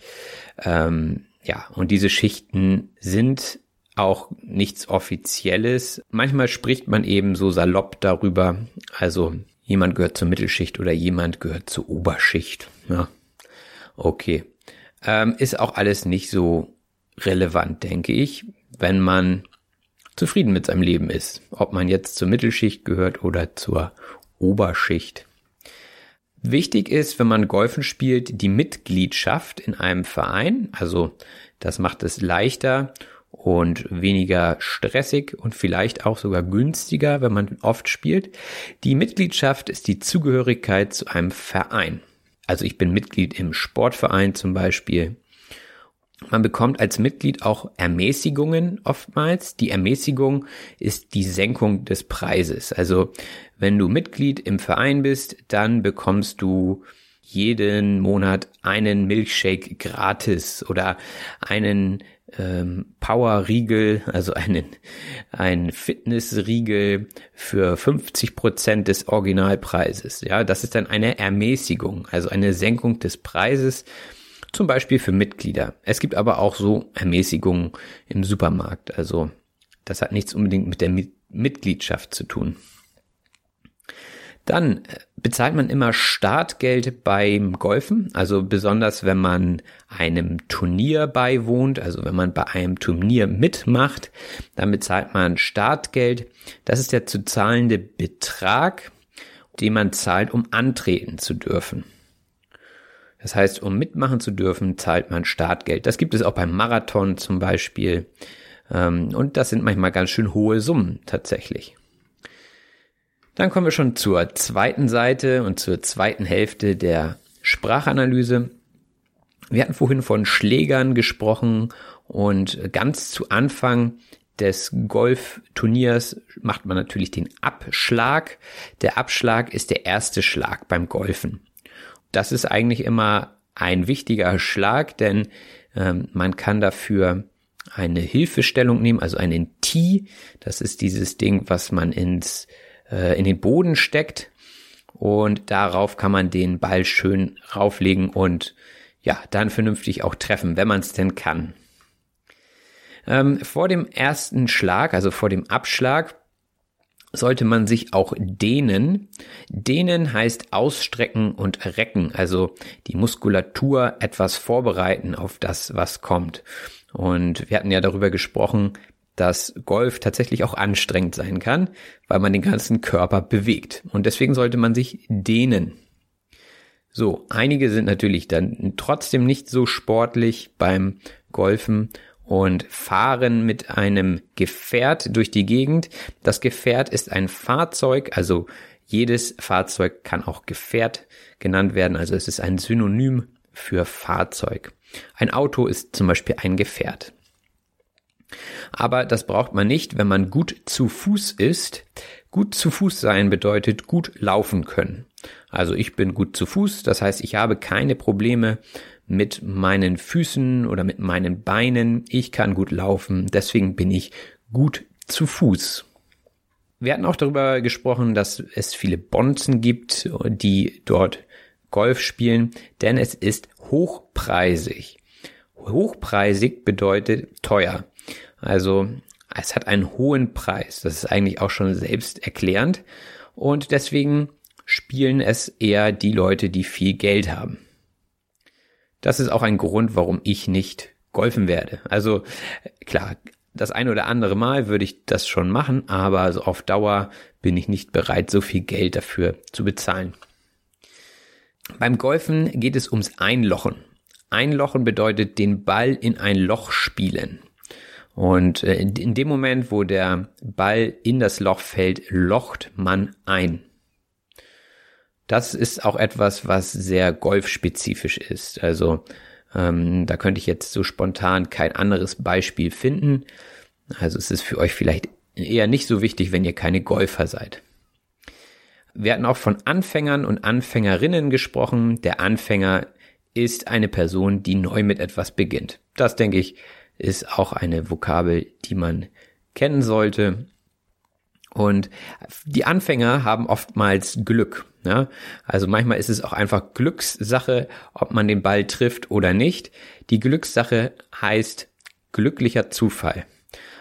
Ähm, ja, und diese Schichten sind auch nichts Offizielles. Manchmal spricht man eben so salopp darüber. Also jemand gehört zur Mittelschicht oder jemand gehört zur Oberschicht. Ja, okay. Ähm, ist auch alles nicht so relevant, denke ich, wenn man zufrieden mit seinem Leben ist. Ob man jetzt zur Mittelschicht gehört oder zur Oberschicht. Wichtig ist, wenn man Golfen spielt, die Mitgliedschaft in einem Verein. Also das macht es leichter und weniger stressig und vielleicht auch sogar günstiger, wenn man oft spielt. Die Mitgliedschaft ist die Zugehörigkeit zu einem Verein. Also ich bin Mitglied im Sportverein zum Beispiel. Man bekommt als Mitglied auch Ermäßigungen oftmals. Die Ermäßigung ist die Senkung des Preises. Also wenn du Mitglied im Verein bist, dann bekommst du jeden Monat einen Milkshake gratis oder einen ähm, Power-Riegel, also einen, einen Fitness-Riegel für 50 Prozent des Originalpreises. Ja, das ist dann eine Ermäßigung, also eine Senkung des Preises, zum Beispiel für Mitglieder. Es gibt aber auch so Ermäßigungen im Supermarkt. Also das hat nichts unbedingt mit der Mitgliedschaft zu tun. Dann äh, bezahlt man immer Startgeld beim Golfen, also besonders wenn man einem Turnier beiwohnt, also wenn man bei einem Turnier mitmacht, dann bezahlt man Startgeld. Das ist der zu zahlende Betrag, den man zahlt, um antreten zu dürfen. Das heißt, um mitmachen zu dürfen, zahlt man Startgeld. Das gibt es auch beim Marathon zum Beispiel. Ähm, und das sind manchmal ganz schön hohe Summen tatsächlich. Dann kommen wir schon zur zweiten Seite und zur zweiten Hälfte der Sprachanalyse. Wir hatten vorhin von Schlägern gesprochen und ganz zu Anfang des Golfturniers macht man natürlich den Abschlag. Der Abschlag ist der erste Schlag beim Golfen. Das ist eigentlich immer ein wichtiger Schlag, denn ähm, man kann dafür eine Hilfestellung nehmen, also einen Tee. Das ist dieses Ding, was man ins äh, in den Boden steckt. und darauf kann man den Ball schön rauflegen und ja, dann vernünftig auch treffen, wenn man es denn kann. Ähm, vor dem ersten Schlag, also vor dem Abschlag, sollte man sich auch dehnen. Dehnen heißt ausstrecken und recken, also die Muskulatur etwas vorbereiten auf das, was kommt. Und wir hatten ja darüber gesprochen, dass Golf tatsächlich auch anstrengend sein kann, weil man den ganzen Körper bewegt. Und deswegen sollte man sich dehnen. So, einige sind natürlich dann trotzdem nicht so sportlich beim Golfen und fahren mit einem Gefährt durch die Gegend. Das Gefährt ist ein Fahrzeug, also jedes Fahrzeug kann auch Gefährt genannt werden, also es ist ein Synonym für Fahrzeug. Ein Auto ist zum Beispiel ein Gefährt. Aber das braucht man nicht, wenn man gut zu Fuß ist. Gut zu Fuß sein bedeutet gut laufen können. Also ich bin gut zu Fuß, das heißt, ich habe keine Probleme mit meinen Füßen oder mit meinen Beinen. Ich kann gut laufen, deswegen bin ich gut zu Fuß. Wir hatten auch darüber gesprochen, dass es viele Bonzen gibt, die dort Golf spielen, denn es ist hochpreisig. Hochpreisig bedeutet teuer. Also es hat einen hohen Preis. Das ist eigentlich auch schon selbst erklärend. Und deswegen spielen es eher die Leute, die viel Geld haben. Das ist auch ein Grund, warum ich nicht golfen werde. Also klar, das ein oder andere Mal würde ich das schon machen, aber so auf Dauer bin ich nicht bereit, so viel Geld dafür zu bezahlen. Beim Golfen geht es ums Einlochen. Einlochen bedeutet den Ball in ein Loch spielen. Und äh, in dem Moment, wo der Ball in das Loch fällt, locht man ein. Das ist auch etwas, was sehr golfspezifisch ist. Also ähm, da könnte ich jetzt so spontan kein anderes Beispiel finden. Also es ist für euch vielleicht eher nicht so wichtig, wenn ihr keine Golfer seid. Wir hatten auch von Anfängern und Anfängerinnen gesprochen. Der Anfänger ist eine Person, die neu mit etwas beginnt. Das denke ich ist auch eine Vokabel, die man kennen sollte. Und die Anfänger haben oftmals Glück. Ja? Also manchmal ist es auch einfach Glückssache, ob man den Ball trifft oder nicht. Die Glückssache heißt glücklicher Zufall.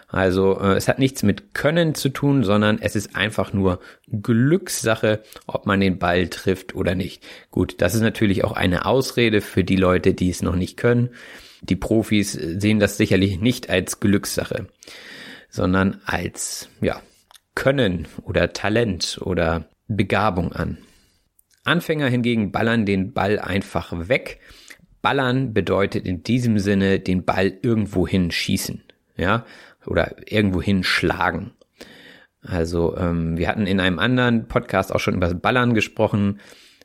Also äh, es hat nichts mit Können zu tun, sondern es ist einfach nur Glückssache, ob man den Ball trifft oder nicht. Gut, das ist natürlich auch eine Ausrede für die Leute, die es noch nicht können. Die Profis sehen das sicherlich nicht als Glückssache, sondern als, ja, Können oder Talent oder Begabung an. Anfänger hingegen ballern den Ball einfach weg. Ballern bedeutet in diesem Sinne den Ball irgendwo hinschießen, ja, oder irgendwo hinschlagen. Also ähm, wir hatten in einem anderen Podcast auch schon über Ballern gesprochen.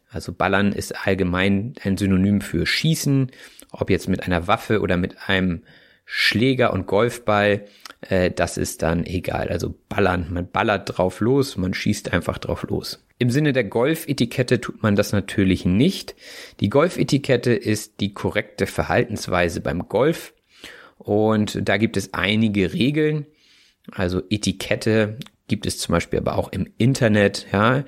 Also Ballern ist allgemein ein Synonym für Schießen ob jetzt mit einer Waffe oder mit einem Schläger und Golfball, äh, das ist dann egal. Also ballern, man ballert drauf los, man schießt einfach drauf los. Im Sinne der Golfetikette tut man das natürlich nicht. Die Golfetikette ist die korrekte Verhaltensweise beim Golf und da gibt es einige Regeln. Also Etikette gibt es zum Beispiel aber auch im Internet, ja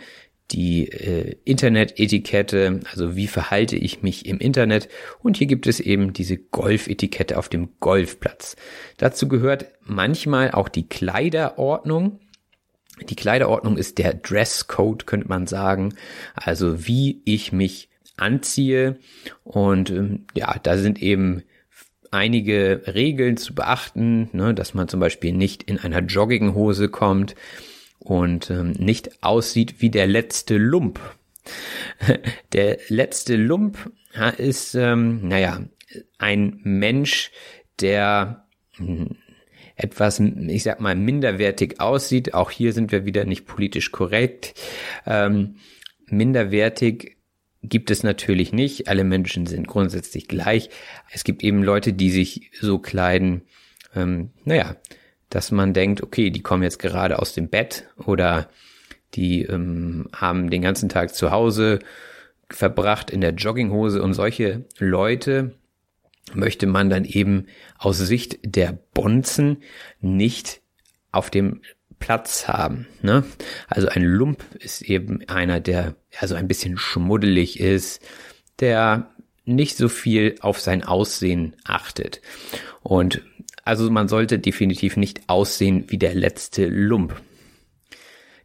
die äh, Internet-Etikette, also wie verhalte ich mich im Internet. Und hier gibt es eben diese Golf-Etikette auf dem Golfplatz. Dazu gehört manchmal auch die Kleiderordnung. Die Kleiderordnung ist der Dresscode, könnte man sagen. Also wie ich mich anziehe. Und ähm, ja, da sind eben einige Regeln zu beachten, ne, dass man zum Beispiel nicht in einer Jogginghose kommt, und ähm, nicht aussieht wie der letzte Lump. *laughs* Der letzte Lump ist, ähm, naja, ein Mensch, der hm, etwas, ich sag mal, minderwertig aussieht. Auch hier sind wir wieder nicht politisch korrekt. Ähm, minderwertig gibt es natürlich nicht. Alle Menschen sind grundsätzlich gleich. Es gibt eben Leute, die sich so kleiden, ähm, naja, dass man denkt, okay, die kommen jetzt gerade aus dem Bett oder die ähm, haben den ganzen Tag zu Hause verbracht in der Jogginghose und solche Leute möchte man dann eben aus Sicht der Bonzen nicht auf dem Platz haben. Ne? Also ein Lump ist eben einer, der also ein bisschen schmuddelig ist, der nicht so viel auf sein Aussehen achtet. Und also man sollte definitiv nicht aussehen wie der letzte Lump.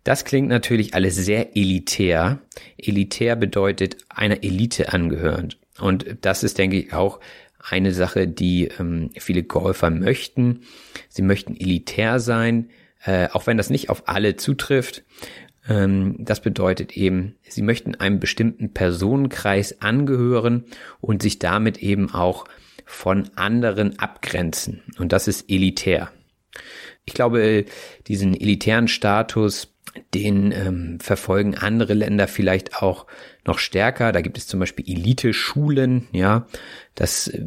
Das klingt natürlich alles sehr elitär. Elitär bedeutet einer Elite angehörend. Und das ist, denke ich, auch eine Sache, die ähm, viele Golfer möchten. Sie möchten elitär sein, äh, auch wenn das nicht auf alle zutrifft. Ähm, das bedeutet eben, sie möchten einem bestimmten Personenkreis angehören und sich damit eben auch von anderen abgrenzen. Und das ist elitär. Ich glaube, diesen elitären Status den ähm, verfolgen andere Länder vielleicht auch noch stärker. Da gibt es zum Beispiel Elite-Schulen, ja. Das äh,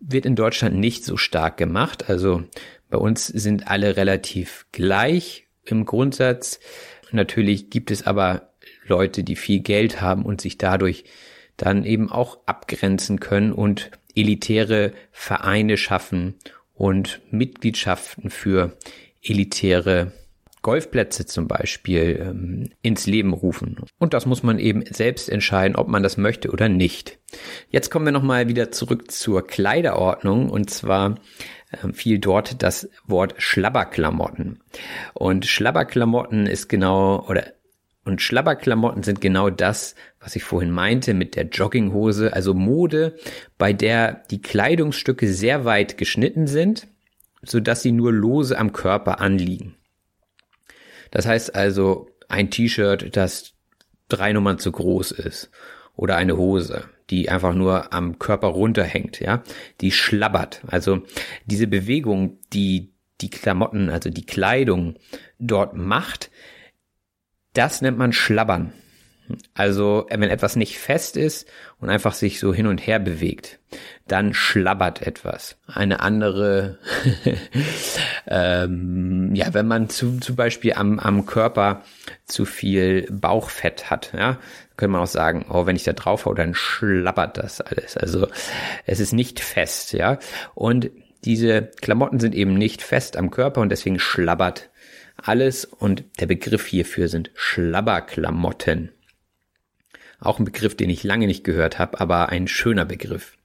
wird in Deutschland nicht so stark gemacht. Also bei uns sind alle relativ gleich im Grundsatz. Natürlich gibt es aber Leute, die viel Geld haben und sich dadurch dann eben auch abgrenzen können und elitäre Vereine schaffen und Mitgliedschaften für elitäre Golfplätze zum Beispiel ähm, ins Leben rufen. Und das muss man eben selbst entscheiden, ob man das möchte oder nicht. Jetzt kommen wir nochmal wieder zurück zur Kleiderordnung und zwar äh, fiel dort das Wort Schlabberklamotten. Und Schlabberklamotten ist genau, oder und Schlabberklamotten sind genau das, was ich vorhin meinte mit der Jogginghose, also Mode, bei der die Kleidungsstücke sehr weit geschnitten sind, so dass sie nur lose am Körper anliegen. Das heißt also ein T-Shirt, das drei Nummern zu groß ist oder eine Hose, die einfach nur am Körper runterhängt, ja, die schlabbert. Also diese Bewegung, die die Klamotten, also die Kleidung dort macht, das nennt man Schlabbern. Also wenn etwas nicht fest ist und einfach sich so hin und her bewegt, dann schlabbert etwas. Eine andere, *laughs* ähm, ja, wenn man zu, zum Beispiel am, am Körper zu viel Bauchfett hat, ja, könnte man auch sagen, oh, wenn ich da drauf hau, dann schlabbert das alles. Also es ist nicht fest, ja. Und diese Klamotten sind eben nicht fest am Körper und deswegen schlabbert alles und der Begriff hierfür sind Schlabberklamotten. Auch ein Begriff, den ich lange nicht gehört habe, aber ein schöner Begriff.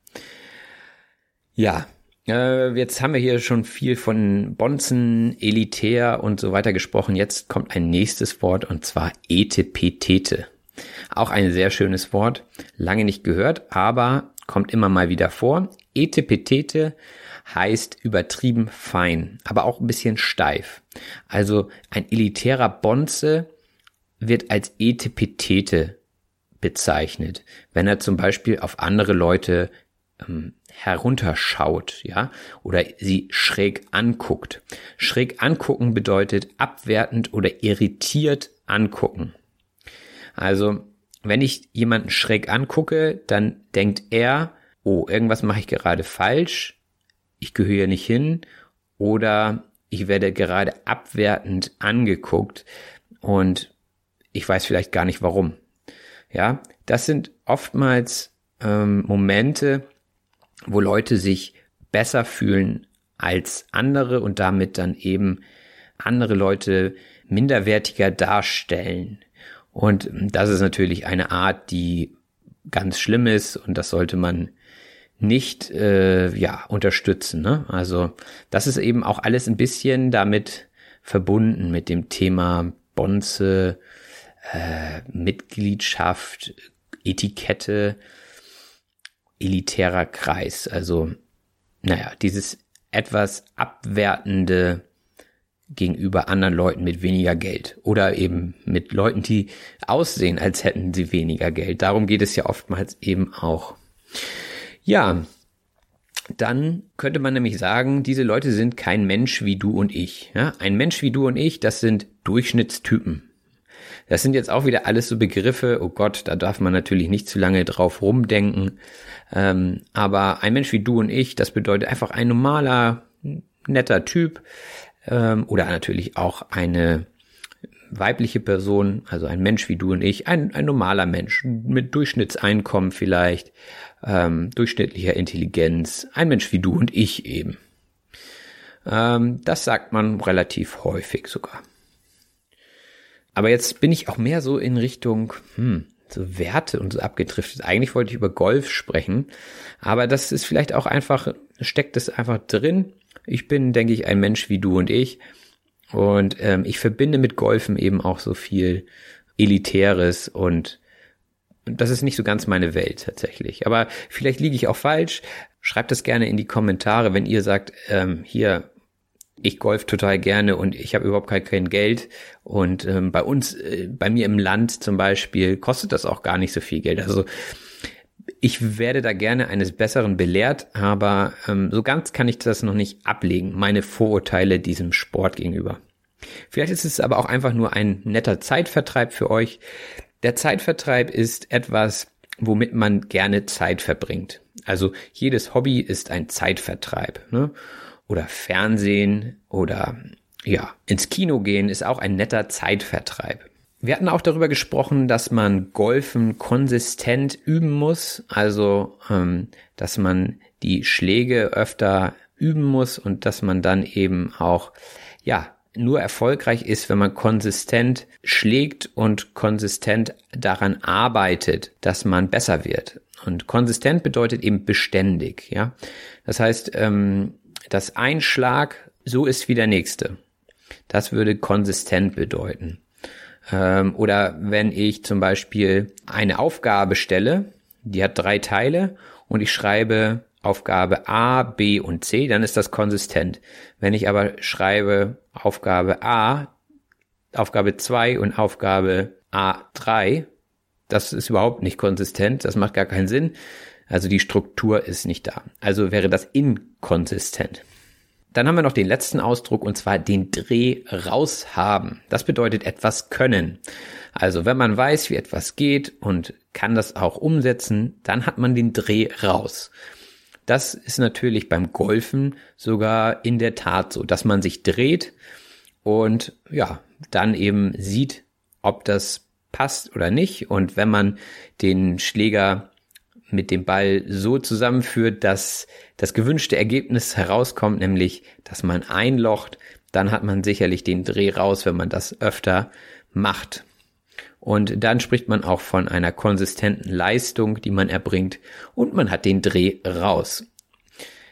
Ja, äh, jetzt haben wir hier schon viel von Bonzen, elitär und so weiter gesprochen. Jetzt kommt ein nächstes Wort und zwar Etepetete. Auch ein sehr schönes Wort, lange nicht gehört, aber kommt immer mal wieder vor. Etepetete heißt übertrieben fein, aber auch ein bisschen steif. Also ein elitärer Bonze wird als Etepetete bezeichnet, wenn er zum Beispiel auf andere Leute ähm, herunterschaut, ja, oder sie schräg anguckt. Schräg angucken bedeutet abwertend oder irritiert angucken. Also, wenn ich jemanden schräg angucke, dann denkt er, oh, irgendwas mache ich gerade falsch, ich gehöre nicht hin, oder ich werde gerade abwertend angeguckt und ich weiß vielleicht gar nicht warum. Ja, das sind oftmals ähm, Momente, wo Leute sich besser fühlen als andere und damit dann eben andere Leute minderwertiger darstellen. Und das ist natürlich eine Art, die ganz schlimm ist und das sollte man nicht äh, ja unterstützen. Ne? Also das ist eben auch alles ein bisschen damit verbunden mit dem Thema Bonze, äh, Mitgliedschaft, Etikette, elitärer Kreis. Also, naja, dieses etwas abwertende gegenüber anderen Leuten mit weniger Geld oder eben mit Leuten, die aussehen, als hätten sie weniger Geld. Darum geht es ja oftmals eben auch. Ja, dann könnte man nämlich sagen, diese Leute sind kein Mensch wie du und ich. Ja? Ein Mensch wie du und ich, das sind Durchschnittstypen. Das sind jetzt auch wieder alles so Begriffe, oh Gott, da darf man natürlich nicht zu lange drauf rumdenken. Ähm, aber ein Mensch wie du und ich, das bedeutet einfach ein normaler, netter Typ ähm, oder natürlich auch eine weibliche Person, also ein Mensch wie du und ich, ein, ein normaler Mensch mit Durchschnittseinkommen vielleicht, ähm, durchschnittlicher Intelligenz, ein Mensch wie du und ich eben. Ähm, das sagt man relativ häufig sogar. Aber jetzt bin ich auch mehr so in Richtung, hm, so Werte und so abgedriftet. Eigentlich wollte ich über Golf sprechen, aber das ist vielleicht auch einfach, steckt es einfach drin. Ich bin, denke ich, ein Mensch wie du und ich. Und ähm, ich verbinde mit Golfen eben auch so viel Elitäres und das ist nicht so ganz meine Welt tatsächlich. Aber vielleicht liege ich auch falsch. Schreibt das gerne in die Kommentare, wenn ihr sagt, ähm, hier, ich golf total gerne und ich habe überhaupt kein, kein Geld. Und ähm, bei uns, äh, bei mir im Land zum Beispiel, kostet das auch gar nicht so viel Geld. Also ich werde da gerne eines Besseren belehrt, aber ähm, so ganz kann ich das noch nicht ablegen, meine Vorurteile diesem Sport gegenüber. Vielleicht ist es aber auch einfach nur ein netter Zeitvertreib für euch. Der Zeitvertreib ist etwas, womit man gerne Zeit verbringt. Also jedes Hobby ist ein Zeitvertreib. Ne? Oder Fernsehen oder ja, ins Kino gehen ist auch ein netter Zeitvertreib. Wir hatten auch darüber gesprochen, dass man Golfen konsistent üben muss, also ähm, dass man die Schläge öfter üben muss und dass man dann eben auch ja nur erfolgreich ist, wenn man konsistent schlägt und konsistent daran arbeitet, dass man besser wird. Und konsistent bedeutet eben beständig, ja. Das heißt, ähm, dass ein Schlag so ist wie der nächste. Das würde konsistent bedeuten. Ähm, oder wenn ich zum Beispiel eine Aufgabe stelle, die hat drei Teile und ich schreibe Aufgabe A, B und C, dann ist das konsistent. Wenn ich aber schreibe Aufgabe A, Aufgabe 2 und Aufgabe A3, das ist überhaupt nicht konsistent, das macht gar keinen Sinn. Also die Struktur ist nicht da. Also wäre das inkonsistent. Dann haben wir noch den letzten Ausdruck und zwar den Dreh raus haben. Das bedeutet etwas können. Also wenn man weiß, wie etwas geht und kann das auch umsetzen, dann hat man den Dreh raus. Das ist natürlich beim Golfen sogar in der Tat so, dass man sich dreht und ja, dann eben sieht, ob das passt oder nicht. Und wenn man den Schläger mit dem Ball so zusammenführt, dass das gewünschte Ergebnis herauskommt, nämlich, dass man einlocht, dann hat man sicherlich den Dreh raus, wenn man das öfter macht. Und dann spricht man auch von einer konsistenten Leistung, die man erbringt und man hat den Dreh raus.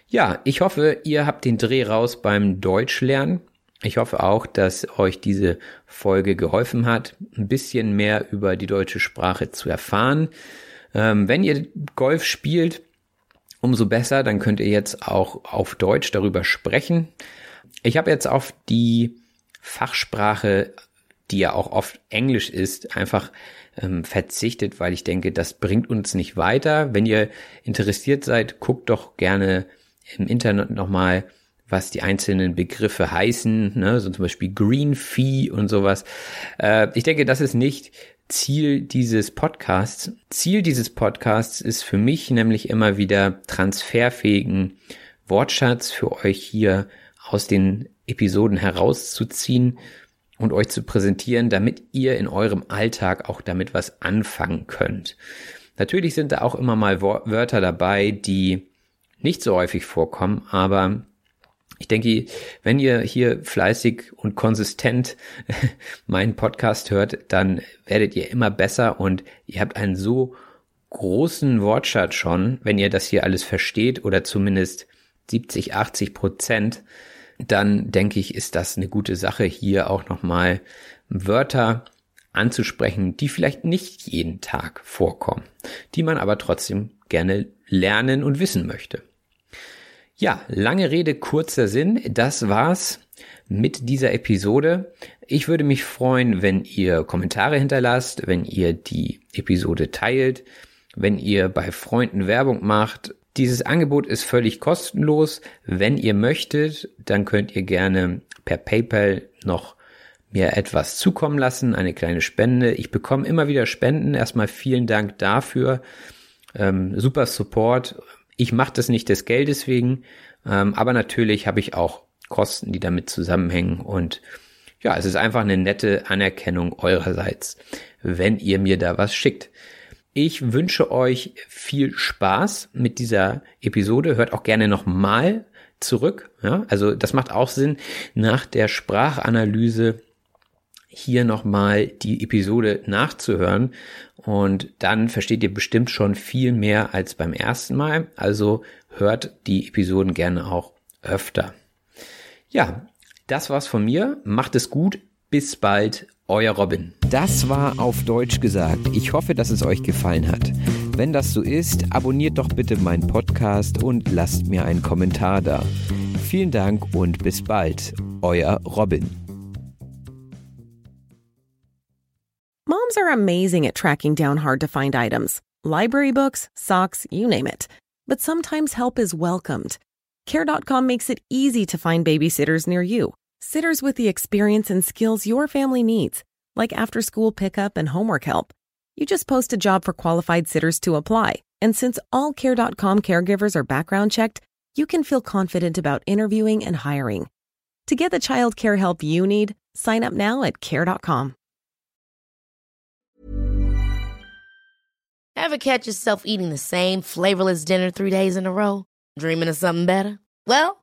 Ja, ich hoffe, ihr habt den Dreh raus beim Deutschlernen. Ich hoffe auch, dass euch diese Folge geholfen hat, ein bisschen mehr über die deutsche Sprache zu erfahren. Ähm, wenn ihr Golf spielt, umso besser, dann könnt ihr jetzt auch auf Deutsch darüber sprechen. Ich habe jetzt auf die Fachsprache die ja auch oft Englisch ist, einfach ähm, verzichtet, weil ich denke, das bringt uns nicht weiter. Wenn ihr interessiert seid, guckt doch gerne im Internet nochmal, was die einzelnen Begriffe heißen, ne? so zum Beispiel Green Fee und sowas. Äh, ich denke, das ist nicht Ziel dieses Podcasts. Ziel dieses Podcasts ist für mich nämlich immer wieder transferfähigen Wortschatz für euch hier aus den Episoden herauszuziehen und euch zu präsentieren, damit ihr in eurem Alltag auch damit was anfangen könnt. Natürlich sind da auch immer mal Wörter dabei, die nicht so häufig vorkommen, aber ich denke, wenn ihr hier fleißig und konsistent *laughs* meinen Podcast hört, dann werdet ihr immer besser und ihr habt einen so großen Wortschatz schon, wenn ihr das hier alles versteht oder zumindest 70, 80 Prozent, dann denke ich, ist das eine gute Sache, hier auch nochmal Wörter anzusprechen, die vielleicht nicht jeden Tag vorkommen, die man aber trotzdem gerne lernen und wissen möchte. Ja, lange Rede, kurzer Sinn, das war's mit dieser Episode. Ich würde mich freuen, wenn ihr Kommentare hinterlasst, wenn ihr die Episode teilt, wenn ihr bei Freunden Werbung macht dieses Angebot ist völlig kostenlos. Wenn ihr möchtet, dann könnt ihr gerne per PayPal noch mir etwas zukommen lassen, eine kleine Spende. Ich bekomme immer wieder Spenden. Erstmal vielen Dank dafür. Ähm, super Support. Ich mache das nicht des Geldes wegen, ähm, aber natürlich habe ich auch Kosten, die damit zusammenhängen. Und ja, es ist einfach eine nette Anerkennung eurerseits, wenn ihr mir da was schickt. Ich wünsche euch viel Spaß mit dieser Episode. Hört auch gerne nochmal zurück. Ja, also das macht auch Sinn nach der Sprachanalyse hier nochmal die Episode nachzuhören und dann versteht ihr bestimmt schon viel mehr als beim ersten Mal. Also hört die Episoden gerne auch öfter. Ja, das war's von mir. Macht es gut. Bis bald. Euer Robin. Das war auf Deutsch gesagt. Ich hoffe, dass es euch gefallen hat. Wenn das so ist, abonniert doch bitte meinen Podcast und lasst mir einen Kommentar da. Vielen Dank und bis bald. Euer Robin. Moms are amazing at tracking down hard to find items library books, socks, you name it. But sometimes help is welcomed. Care.com makes it easy to find babysitters near you, sitters with the experience and skills your family needs, like after school pickup and homework help. You just post a job for qualified sitters to apply. And since all Care.com caregivers are background checked, you can feel confident about interviewing and hiring. To get the child care help you need, sign up now at Care.com. Ever catch yourself eating the same flavorless dinner three days in a row? Dreaming of something better? Well,